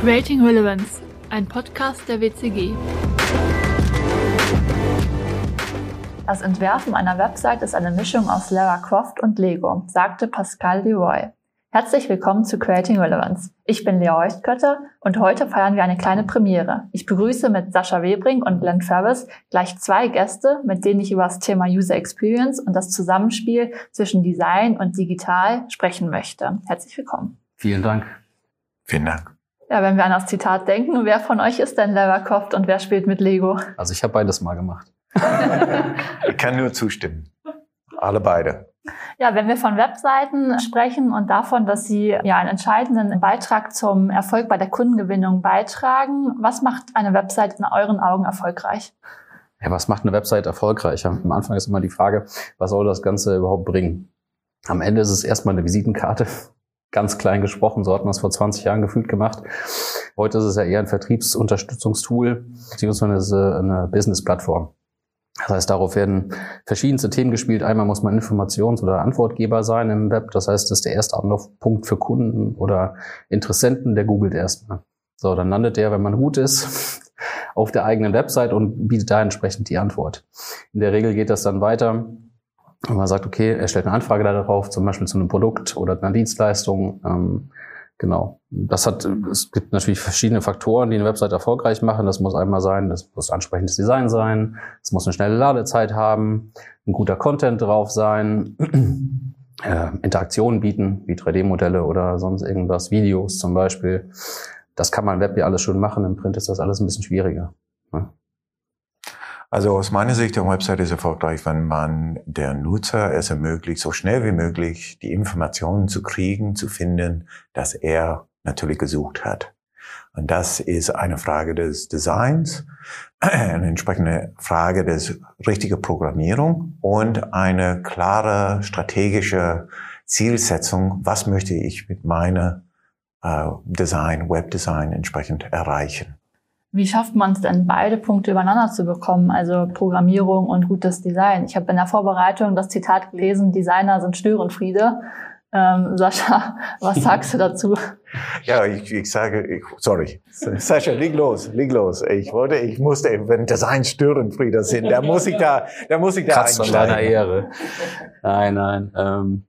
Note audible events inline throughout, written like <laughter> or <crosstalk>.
Creating Relevance, ein Podcast der WCG. Das Entwerfen einer Website ist eine Mischung aus Lara Croft und Lego, sagte Pascal Leroy. Herzlich willkommen zu Creating Relevance. Ich bin Lea Heuchtkötter und heute feiern wir eine kleine Premiere. Ich begrüße mit Sascha Webring und Glenn Ferris gleich zwei Gäste, mit denen ich über das Thema User Experience und das Zusammenspiel zwischen Design und Digital sprechen möchte. Herzlich willkommen. Vielen Dank. Vielen Dank. Ja, wenn wir an das Zitat denken, wer von euch ist denn Croft und wer spielt mit Lego? Also ich habe beides mal gemacht. <laughs> <laughs> ich kann nur zustimmen. Alle beide. Ja, wenn wir von Webseiten sprechen und davon, dass sie ja einen entscheidenden Beitrag zum Erfolg bei der Kundengewinnung beitragen, was macht eine Website in euren Augen erfolgreich? Ja, was macht eine Website erfolgreich? Am Anfang ist immer die Frage, was soll das Ganze überhaupt bringen? Am Ende ist es erstmal eine Visitenkarte, ganz klein gesprochen, so hat man es vor 20 Jahren gefühlt gemacht. Heute ist es ja eher ein Vertriebsunterstützungstool, beziehungsweise eine Business-Plattform. Das heißt, darauf werden verschiedenste Themen gespielt. Einmal muss man Informations- oder Antwortgeber sein im Web. Das heißt, das ist der erste Anlaufpunkt für Kunden oder Interessenten, der googelt erstmal. So, dann landet der, wenn man gut ist, auf der eigenen Website und bietet da entsprechend die Antwort. In der Regel geht das dann weiter. Und man sagt, okay, er stellt eine Anfrage darauf, zum Beispiel zu einem Produkt oder einer Dienstleistung. Ähm, Genau. Das hat, es gibt natürlich verschiedene Faktoren, die eine Website erfolgreich machen. Das muss einmal sein, das muss ansprechendes Design sein, es muss eine schnelle Ladezeit haben, ein guter Content drauf sein, <clears throat> äh, Interaktionen bieten, wie 3D-Modelle oder sonst irgendwas, Videos zum Beispiel. Das kann man im Web ja alles schon machen, im Print ist das alles ein bisschen schwieriger. Also aus meiner Sicht, der Website ist erfolgreich, wenn man der Nutzer es ermöglicht, so schnell wie möglich die Informationen zu kriegen, zu finden, dass er natürlich gesucht hat. Und das ist eine Frage des Designs, <clears throat> eine entsprechende Frage des richtigen Programmierung und eine klare strategische Zielsetzung. Was möchte ich mit meiner äh, Design, Webdesign entsprechend erreichen? Wie schafft man es denn, beide Punkte übereinander zu bekommen, also Programmierung und gutes Design? Ich habe in der Vorbereitung das Zitat gelesen, Designer sind Störenfriede. Ähm, Sascha, <laughs> was sagst du dazu? Ja, ich, ich sage, ich, sorry, Sascha, leg los, leg los. Ich wollte, ich musste, wenn Design Störenfriede sind, da muss ich da, da muss ich da Kratzt einsteigen. Ehre. Nein, nein. Ähm,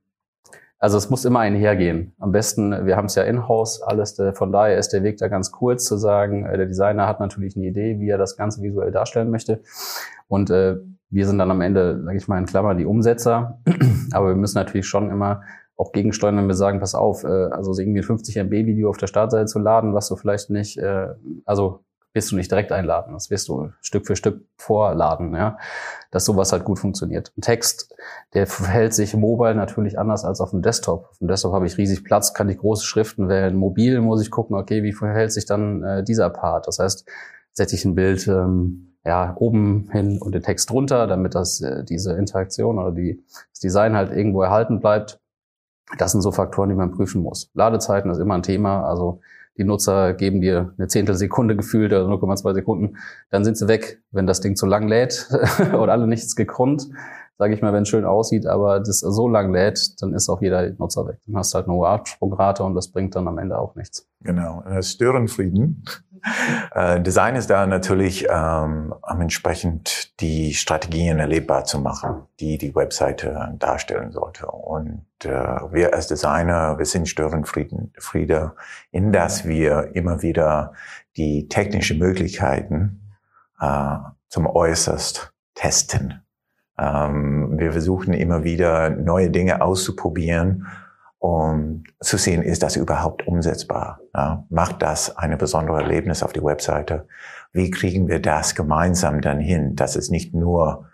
also es muss immer einhergehen. Am besten, wir haben es ja in-house alles, von daher ist der Weg da ganz kurz zu sagen, äh, der Designer hat natürlich eine Idee, wie er das Ganze visuell darstellen möchte. Und äh, wir sind dann am Ende, sage ich mal in Klammer, die Umsetzer. <clears throat> Aber wir müssen natürlich schon immer auch gegensteuern, wenn wir sagen, pass auf, äh, also irgendwie ein 50 MB Video auf der Startseite zu laden, was du vielleicht nicht, äh, also wirst du nicht direkt einladen. Das wirst du Stück für Stück vorladen, ja. Dass sowas halt gut funktioniert. Ein Text, der verhält sich mobile natürlich anders als auf dem Desktop. Auf dem Desktop habe ich riesig Platz, kann ich große Schriften wählen. Mobil muss ich gucken, okay, wie verhält sich dann äh, dieser Part? Das heißt, setze ich ein Bild ähm, ja, oben hin und den Text drunter, damit das äh, diese Interaktion oder die, das Design halt irgendwo erhalten bleibt. Das sind so Faktoren, die man prüfen muss. Ladezeiten ist immer ein Thema. Also die Nutzer geben dir eine Zehntelsekunde gefühlt oder 0,2 Sekunden, dann sind sie weg. Wenn das Ding zu lang lädt <laughs> oder alle nichts gekrummt, sage ich mal, wenn es schön aussieht, aber das so lang lädt, dann ist auch jeder Nutzer weg. Dann hast du halt eine hohe Absprungrate und das bringt dann am Ende auch nichts. Genau, Störenfrieden <laughs> äh, Design ist da natürlich ähm, entsprechend die Strategien erlebbar zu machen, die die Webseite darstellen sollte. Und äh, wir als Designer, wir sind Störenfriede, in dass wir immer wieder die technischen Möglichkeiten äh, zum Äußerst testen. Ähm, wir versuchen immer wieder neue Dinge auszuprobieren um zu sehen, ist das überhaupt umsetzbar? Ja? Macht das eine besondere Erlebnis auf die Webseite? Wie kriegen wir das gemeinsam dann hin, dass es nicht nur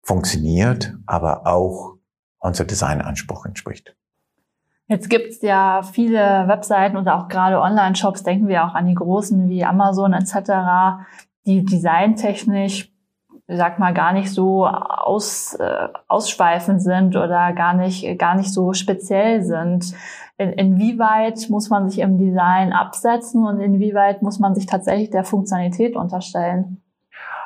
funktioniert, aber auch unser Designanspruch entspricht? Jetzt gibt's ja viele Webseiten und auch gerade Online-Shops, denken wir auch an die großen wie Amazon etc., die designtechnisch sag mal, gar nicht so aus, äh, ausschweifend sind oder gar nicht, gar nicht so speziell sind. In, inwieweit muss man sich im Design absetzen und inwieweit muss man sich tatsächlich der Funktionalität unterstellen?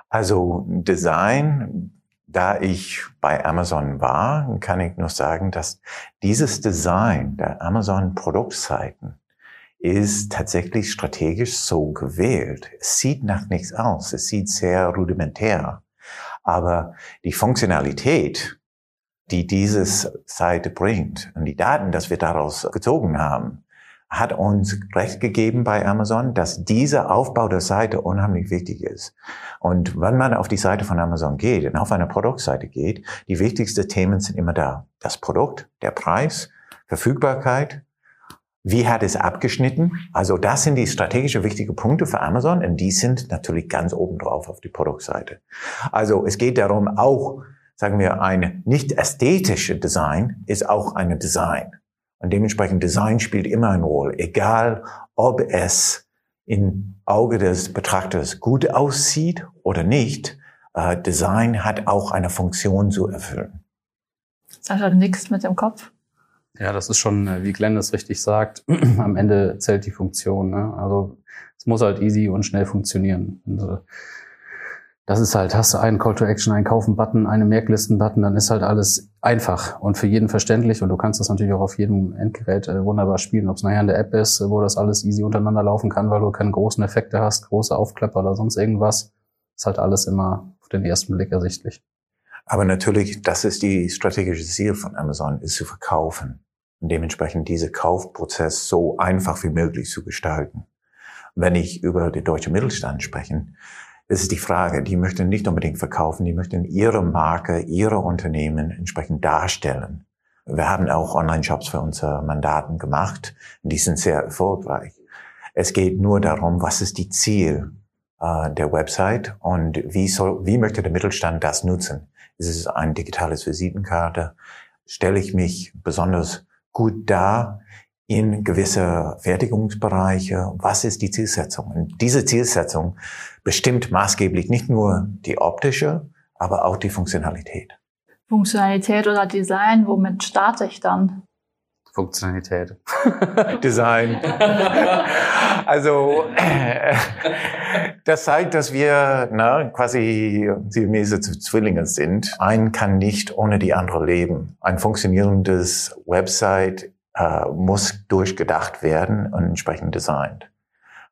Also Design, da ich bei Amazon war, kann ich nur sagen, dass dieses Design der Amazon Produktseiten ist tatsächlich strategisch so gewählt. Es sieht nach nichts aus. Es sieht sehr rudimentär. Aber die Funktionalität, die dieses Seite bringt und die Daten, dass wir daraus gezogen haben, hat uns recht gegeben bei Amazon, dass dieser Aufbau der Seite unheimlich wichtig ist. Und wenn man auf die Seite von Amazon geht und auf eine Produktseite geht, die wichtigsten Themen sind immer da. Das Produkt, der Preis, Verfügbarkeit, wie hat es abgeschnitten? Also das sind die strategische wichtige Punkte für Amazon und die sind natürlich ganz oben drauf auf die Produktseite. Also es geht darum, auch, sagen wir, ein nicht ästhetische Design ist auch eine Design. Und dementsprechend Design spielt immer eine Rolle, egal ob es im Auge des Betrachters gut aussieht oder nicht. Äh, Design hat auch eine Funktion zu erfüllen. Sascha nichts mit dem Kopf. Ja, das ist schon, äh, wie Glenn es richtig sagt, <clears throat> am Ende zählt die Funktion. Ne? Also es muss halt easy und schnell funktionieren. Und, äh, das ist halt, hast du einen Call to Action, einen Kaufen-Button, einen Merklisten-Button, dann ist halt alles einfach und für jeden verständlich und du kannst das natürlich auch auf jedem Endgerät äh, wunderbar spielen, ob es nachher in der App ist, wo das alles easy untereinander laufen kann, weil du keine großen Effekte hast, große Aufklepper oder sonst irgendwas. Ist halt alles immer auf den ersten Blick ersichtlich. Aber natürlich, das ist die strategische Ziel von Amazon, ist zu verkaufen und dementsprechend diese Kaufprozess so einfach wie möglich zu gestalten. Wenn ich über den deutschen Mittelstand spreche, ist die Frage. Die möchten nicht unbedingt verkaufen, die möchten ihre Marke, ihre Unternehmen entsprechend darstellen. Wir haben auch Online-Shops für unsere Mandaten gemacht. Die sind sehr erfolgreich. Es geht nur darum, was ist die Ziel äh, der Website und wie soll, wie möchte der Mittelstand das nutzen? Ist es ein digitales Visitenkarte? Stelle ich mich besonders gut dar in gewisse Fertigungsbereiche? Was ist die Zielsetzung? Und diese Zielsetzung bestimmt maßgeblich nicht nur die optische, aber auch die Funktionalität. Funktionalität oder Design, womit starte ich dann? Funktionalität. <laughs> Design. <laughs> also das zeigt, dass wir na, quasi siamese Zwillinge sind. Ein kann nicht ohne die andere leben. Ein funktionierendes Website äh, muss durchgedacht werden und entsprechend designt.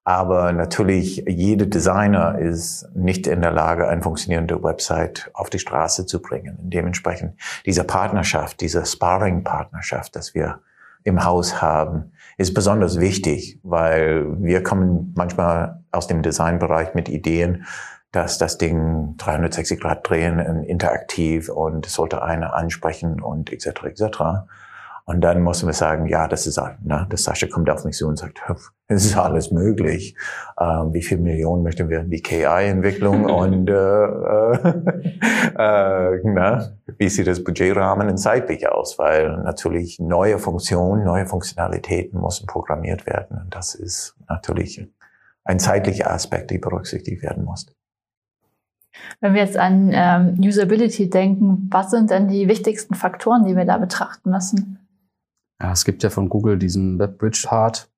Aber natürlich, jeder Designer ist nicht in der Lage, eine funktionierende Website auf die Straße zu bringen. Und dementsprechend diese Partnerschaft, diese Sparring-Partnerschaft, dass wir im Haus haben, ist besonders wichtig, weil wir kommen manchmal aus dem Designbereich mit Ideen, dass das Ding 360 Grad drehen, interaktiv und sollte einer ansprechen und etc. etc. Und dann mussten wir sagen, ja, das ist, ne, das Sascha kommt auf mich zu und sagt, es ist alles möglich. Ähm, wie viel Millionen möchten wir in die KI-Entwicklung <laughs> und äh, äh, <laughs> äh, na, wie sieht das Budgetrahmen in zeitlich aus? Weil natürlich neue Funktionen, neue Funktionalitäten müssen programmiert werden. Und das ist natürlich ein zeitlicher Aspekt, der berücksichtigt werden muss. Wenn wir jetzt an ähm, Usability denken, was sind denn die wichtigsten Faktoren, die wir da betrachten müssen? Ja, es gibt ja von Google diesen WebBridge-Part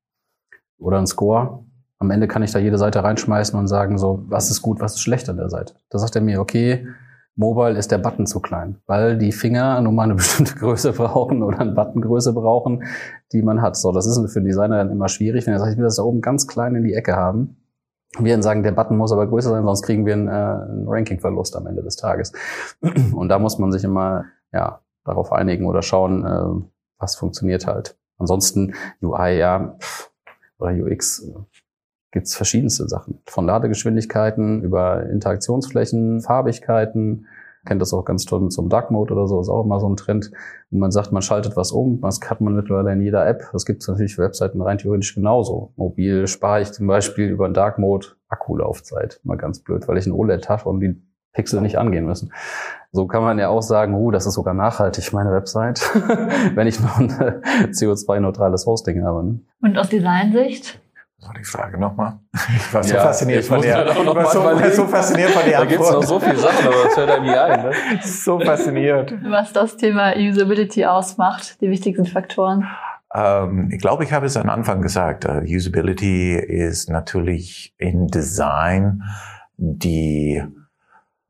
oder einen Score. Am Ende kann ich da jede Seite reinschmeißen und sagen, so, was ist gut, was ist schlecht an der Seite. Da sagt er mir, okay, Mobile ist der Button zu klein, weil die Finger nun mal eine <laughs> bestimmte Größe brauchen oder eine Buttongröße brauchen, die man hat. So, das ist für den Designer dann immer schwierig, wenn er sagt, ich will das da oben ganz klein in die Ecke haben. Wir dann sagen, der Button muss aber größer sein, sonst kriegen wir einen, äh, einen Ranking-Verlust am Ende des Tages. <clears throat> Und da muss man sich immer ja darauf einigen oder schauen, äh, was funktioniert halt. Ansonsten UI, ja, oder UX äh, gibt's verschiedenste Sachen. Von Ladegeschwindigkeiten über Interaktionsflächen, Farbigkeiten. Kennt das auch ganz toll mit so einem Dark Mode oder so, ist auch immer so ein Trend. Und man sagt, man schaltet was um. Das hat man mittlerweile in jeder App. Das gibt es natürlich für Webseiten rein theoretisch genauso. Mobil spare ich zum Beispiel über einen Dark Mode Akkulaufzeit. Mal ganz blöd, weil ich ein OLED habe und die Pixel nicht angehen müssen. So kann man ja auch sagen, uh, das ist sogar nachhaltig, meine Website, <laughs> wenn ich noch ein <laughs> CO2-neutrales Hosting habe. Ne? Und aus Designsicht? Das war die Frage nochmal. Ich war so ja, fasziniert von der. Ich war so, so, fasziniert von der Da gibt es noch so viele Sachen, aber das hört einem nie ein. Ne? <laughs> So fasziniert. Was das Thema Usability ausmacht, die wichtigsten Faktoren. Ähm, ich glaube, ich habe es am Anfang gesagt. Uh, Usability ist natürlich in Design die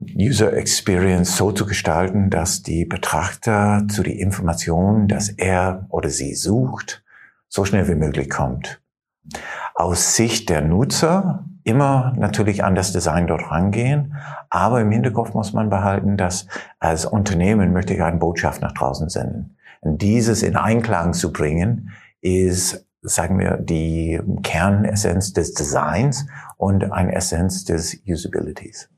User Experience so zu gestalten, dass die Betrachter zu die Information, dass er oder sie sucht, so schnell wie möglich kommt. Aus Sicht der Nutzer immer natürlich an das Design dort rangehen, aber im Hinterkopf muss man behalten, dass als Unternehmen möchte ich eine Botschaft nach draußen senden. Und dieses in Einklang zu bringen, ist, sagen wir, die Kernessenz des Designs und eine Essenz des Usabilities.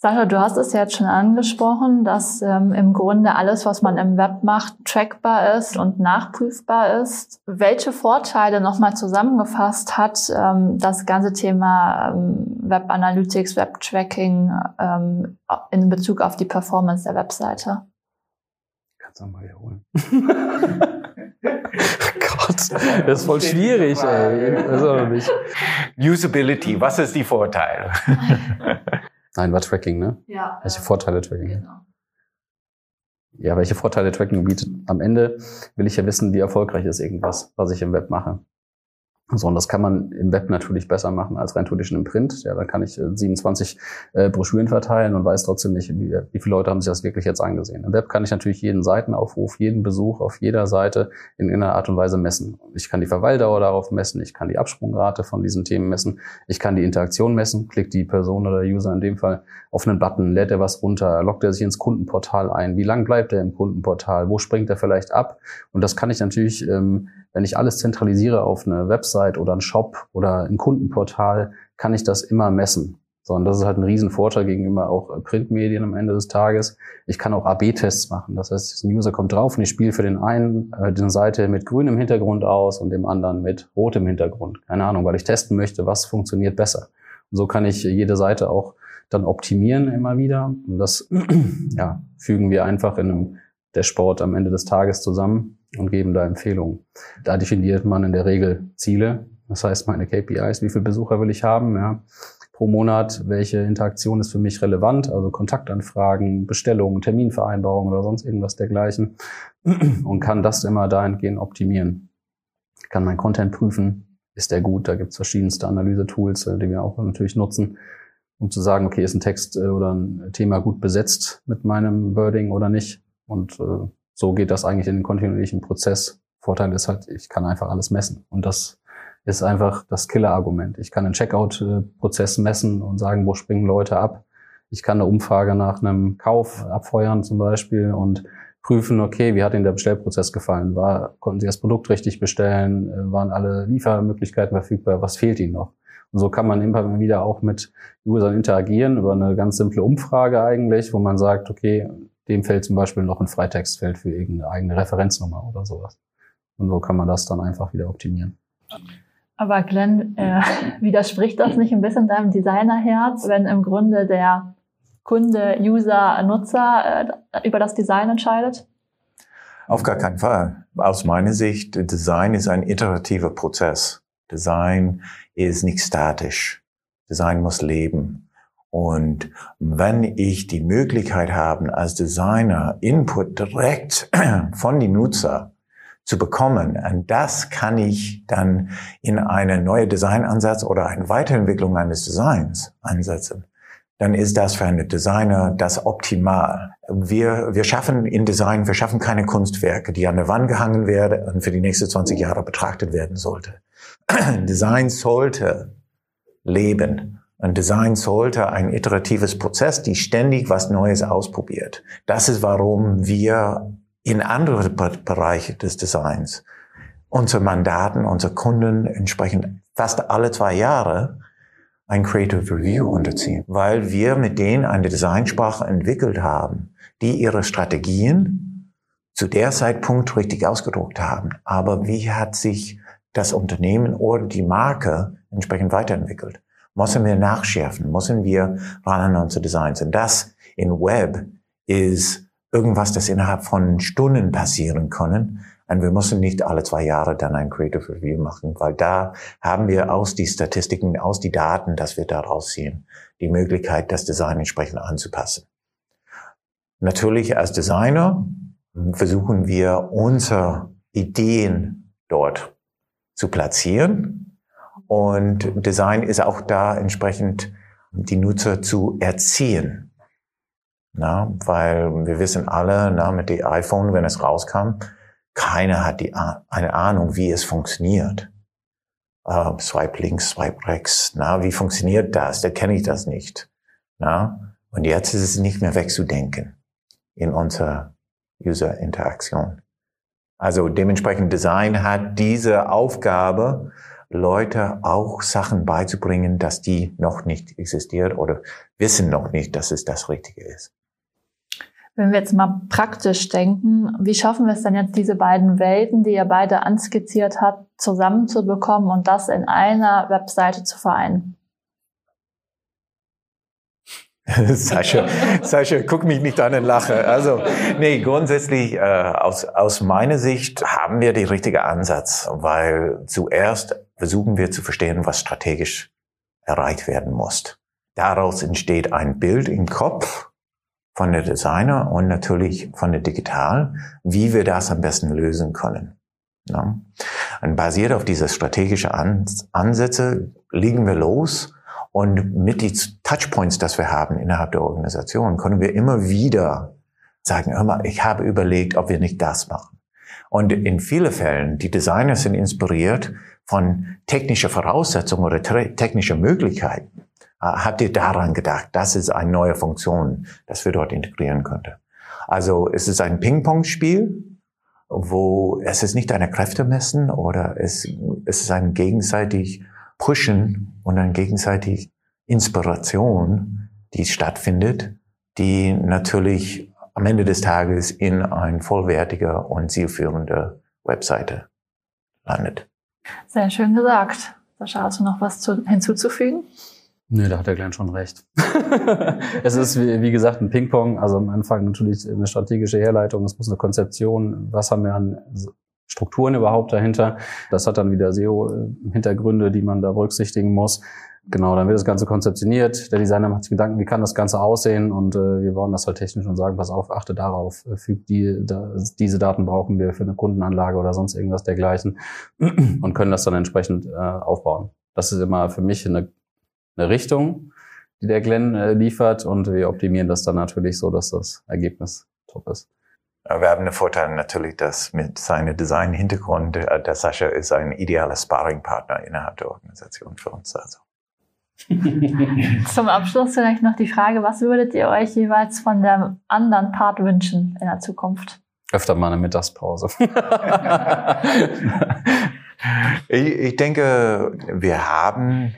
Sascha, du hast es jetzt schon angesprochen, dass ähm, im Grunde alles, was man im Web macht, trackbar ist und nachprüfbar ist. Welche Vorteile nochmal zusammengefasst hat ähm, das ganze Thema ähm, Web Analytics, Web Tracking ähm, in Bezug auf die Performance der Webseite? Kannst du mal wiederholen. <laughs> Gott, das ist voll schwierig, ey. Also Usability, was ist die Vorteil? <laughs> Nein, war Tracking, ne? Ja. Welche Vorteile Tracking? Genau. Ja, welche Vorteile Tracking bietet? Am Ende will ich ja wissen, wie erfolgreich ist irgendwas, was ich im Web mache. So, und das kann man im Web natürlich besser machen als rein traditionell im Print. Ja, da kann ich 27 äh, äh, Broschüren verteilen und weiß trotzdem nicht, wie, wie viele Leute haben sich das wirklich jetzt angesehen. Im Web kann ich natürlich jeden Seitenaufruf, jeden Besuch auf jeder Seite in einer Art und Weise messen. Ich kann die Verweildauer darauf messen, ich kann die Absprungrate von diesen Themen messen, ich kann die Interaktion messen, klickt die Person oder der User in dem Fall auf einen Button, lädt er was runter, loggt er sich ins Kundenportal ein, wie lang bleibt er im Kundenportal, wo springt er vielleicht ab? Und das kann ich natürlich ähm, wenn ich alles zentralisiere auf eine Website oder einen Shop oder ein Kundenportal, kann ich das immer messen. So, und das ist halt ein Riesenvorteil gegenüber auch Printmedien am Ende des Tages. Ich kann auch AB-Tests machen. Das heißt, ein User kommt drauf und ich spiele für den einen äh, die Seite mit grünem Hintergrund aus und dem anderen mit rotem Hintergrund. Keine Ahnung, weil ich testen möchte, was funktioniert besser. Und so kann ich jede Seite auch dann optimieren immer wieder. Und das <clears throat> ja, fügen wir einfach in einem Sport am Ende des Tages zusammen und geben da Empfehlungen. Da definiert man in der Regel Ziele. Das heißt, meine KPIs, wie viele Besucher will ich haben, ja, pro Monat, welche Interaktion ist für mich relevant, also Kontaktanfragen, Bestellungen, Terminvereinbarungen oder sonst irgendwas dergleichen und kann das immer dahingehend optimieren. Kann mein Content prüfen, ist der gut, da gibt es verschiedenste Analyse-Tools, äh, die wir auch natürlich nutzen, um zu sagen, okay, ist ein Text äh, oder ein Thema gut besetzt mit meinem Wording oder nicht und äh, so geht das eigentlich in den kontinuierlichen Prozess. Vorteil ist halt, ich kann einfach alles messen. Und das ist einfach das Killer-Argument. Ich kann einen Checkout-Prozess messen und sagen, wo springen Leute ab. Ich kann eine Umfrage nach einem Kauf abfeuern zum Beispiel und prüfen, okay, wie hat Ihnen der Bestellprozess gefallen? War, konnten Sie das Produkt richtig bestellen? Äh, waren alle Liefermöglichkeiten verfügbar? Was fehlt Ihnen noch? Und so kann man immer wieder auch mit Usern interagieren über eine ganz simple Umfrage eigentlich, wo man sagt, okay, dem fällt zum Beispiel noch ein Freitextfeld für irgendeine eigene Referenznummer oder sowas. Und so kann man das dann einfach wieder optimieren. Aber Glenn, äh, <laughs> widerspricht das nicht ein bisschen deinem Designerherz, wenn im Grunde der Kunde, User, Nutzer äh, über das Design entscheidet? Auf gar keinen Fall. Aus meiner Sicht, Design ist ein iterativer Prozess. Design ist nicht statisch. Design muss leben. Und wenn ich die Möglichkeit habe, als Designer Input direkt <clears throat> von den Nutzer zu bekommen, und das kann ich dann in eine neue Designansatz oder eine Weiterentwicklung eines Designs einsetzen, dann ist das für einen Designer das optimal. Wir, wir schaffen in Design, wir schaffen keine Kunstwerke, die an der Wand gehangen werden und für die nächsten 20 Jahre betrachtet werden sollte. <clears throat> Design sollte leben. Ein Design sollte ein iteratives Prozess, die ständig was Neues ausprobiert. Das ist, warum wir in andere Bereiche des Designs unsere Mandaten, unsere Kunden entsprechend fast alle zwei Jahre ein Creative Review unterziehen, weil wir mit denen eine Designsprache entwickelt haben, die ihre Strategien zu der Zeitpunkt richtig ausgedruckt haben. Aber wie hat sich das Unternehmen oder die Marke entsprechend weiterentwickelt? Müssen wir nachschärfen, müssen wir ran an unsere Designs. Und das in Web ist irgendwas, das innerhalb von Stunden passieren können. Und wir müssen nicht alle zwei Jahre dann ein Creative Review machen, weil da haben wir aus die Statistiken, aus die Daten, dass wir daraus ziehen, die Möglichkeit, das Design entsprechend anzupassen. Natürlich als Designer versuchen wir unsere Ideen dort zu platzieren und Design ist auch da entsprechend die Nutzer zu erziehen. Na, weil wir wissen alle, na, mit dem iPhone, wenn es rauskam, keiner hat die, eine Ahnung, wie es funktioniert. äh, Swipe links, Swipe rechts. Na, wie funktioniert das? Da kenne ich das nicht. Na, und jetzt ist es nicht mehr wegzudenken in unserer User-Interaktion. Also dementsprechend Design hat diese Aufgabe, Leute auch Sachen beizubringen, dass die noch nicht existiert oder wissen noch nicht, dass es das Richtige ist. Wenn wir jetzt mal praktisch denken, wie schaffen wir es denn jetzt, diese beiden Welten, die ihr beide anskizziert habt, zusammenzubekommen und das in einer Webseite zu vereinen? <laughs> Sascha, Sascha, guck mich nicht an und lache. Also, nee, grundsätzlich, äh, aus, aus meiner Sicht haben wir den richtigen Ansatz, weil zuerst versuchen wir zu verstehen, was strategisch erreicht werden muss. Daraus entsteht ein Bild im Kopf von der Designer und natürlich von der Digital, wie wir das am besten lösen können. Ja. Und basiert auf diese strategischen Ansätze liegen wir los und mit den Touchpoints, das wir haben innerhalb der Organisation, können wir immer wieder sagen, hör mal, ich habe überlegt, ob wir nicht das machen. Und in vielen Fällen, die Designer sind inspiriert von technischer Voraussetzungen oder technischer Möglichkeiten. Äh, habt ihr daran gedacht, das ist eine neue Funktion, das wir dort integrieren könnte? Also es ist ein Ping-Pong-Spiel, wo es ist nicht eine Kräfte messen oder es, es ist ein gegenseitig Pushen und eine gegenseitig Inspiration, die stattfindet, die natürlich am Ende des Tages in ein vollwertiger und zielführende Webseite landet. Sehr schön gesagt. Sascha, hast du noch was zu, hinzuzufügen? Nö, da hat der Glenn schon recht. <laughs> es ist, wie, wie, gesagt, ein Ping-Pong. Also am Anfang natürlich eine strategische Herleitung. Es muss eine Konzeption. Was haben wir an Strukturen überhaupt dahinter? Das hat dann wieder SEO-Hintergründe, die man da berücksichtigen muss. Genau, dann wird das Ganze konzeptioniert. Der Designer macht sich Gedanken, wie kann das Ganze aussehen? Und äh, wir wollen das halt technisch und sagen, pass auf, achte darauf, äh, fügt die, da, diese Daten brauchen wir für eine Kundenanlage oder sonst irgendwas dergleichen <clears throat> und können das dann entsprechend äh, aufbauen. Das ist immer für mich eine, eine Richtung, die der Glenn äh, liefert und wir optimieren das dann natürlich so, dass das Ergebnis top ist. Wir haben den Vorteil natürlich, dass mit seinem Design-Hintergrund, äh, der Sascha ist ein idealer Sparringpartner innerhalb der Organisation für uns. Also. <laughs> Zum Abschluss vielleicht noch die Frage, was würdet ihr euch jeweils von dem anderen Part wünschen in der Zukunft? Öfter mal eine Mittagspause. <laughs> ich, ich denke, wir haben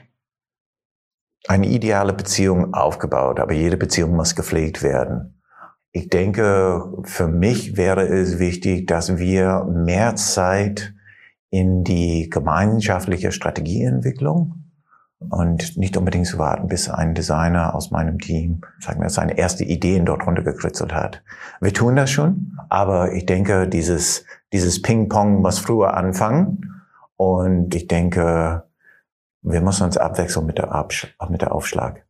eine ideale Beziehung aufgebaut, aber jede Beziehung muss gepflegt werden. Ich denke, für mich wäre es wichtig, dass wir mehr Zeit in die gemeinschaftliche Strategieentwicklung und nicht unbedingt zu warten, bis ein Designer aus meinem Team, sagen wir, seine erste Ideen dort runtergekritzelt hat. Wir tun das schon, aber ich denke, dieses, dieses Ping-Pong muss früher anfangen und ich denke, wir müssen uns abwechseln mit der, Absch mit der Aufschlag.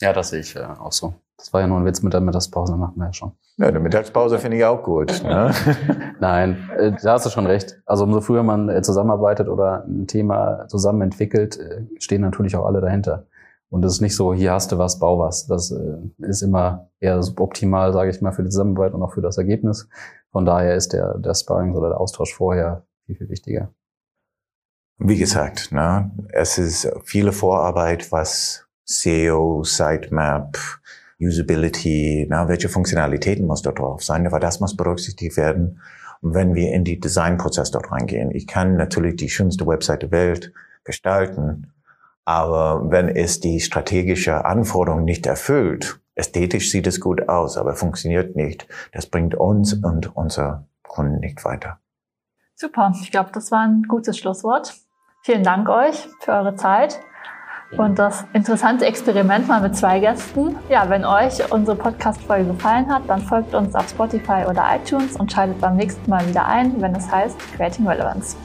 Ja, das sehe ich äh, auch so. Das war ja nur ein Witz mit der Mittagspause, machen wir ja schon. Ja, eine Mittagspause finde ich auch gut. <laughs> Ne? Nein, äh, da hast du schon recht. Also umso früher man äh, zusammenarbeitet oder ein Thema zusammen entwickelt, äh, stehen natürlich auch alle dahinter. Und es ist nicht so, hier hast du was, bau was. Das ist immer eher suboptimal, sage ich mal, für die Zusammenarbeit und auch für das Ergebnis. Von daher ist der, der Sparring oder der Austausch vorher viel, viel wichtiger. Wie gesagt, ne, es ist viele Vorarbeit, was SEO, Sitemap, Usability, na, welche Funktionalitäten muss dort drauf sein, aber das muss berücksichtigt werden, wenn wir in die Designprozess dort reingehen. Ich kann natürlich die schönste Website der Welt gestalten, aber wenn es die strategische Anforderung nicht erfüllt, ästhetisch sieht es gut aus, aber funktioniert nicht, das bringt uns und unsere Kunden nicht weiter. Super, ich glaube, das war ein gutes Schlusswort. Vielen Dank euch für eure Zeit und das interessante Experiment mal mit zwei Gästen. Ja, wenn euch unsere Podcast-Folge gefallen hat, dann folgt uns auf Spotify oder iTunes und schaltet beim nächsten Mal wieder ein, wenn es heißt Creating Relevance.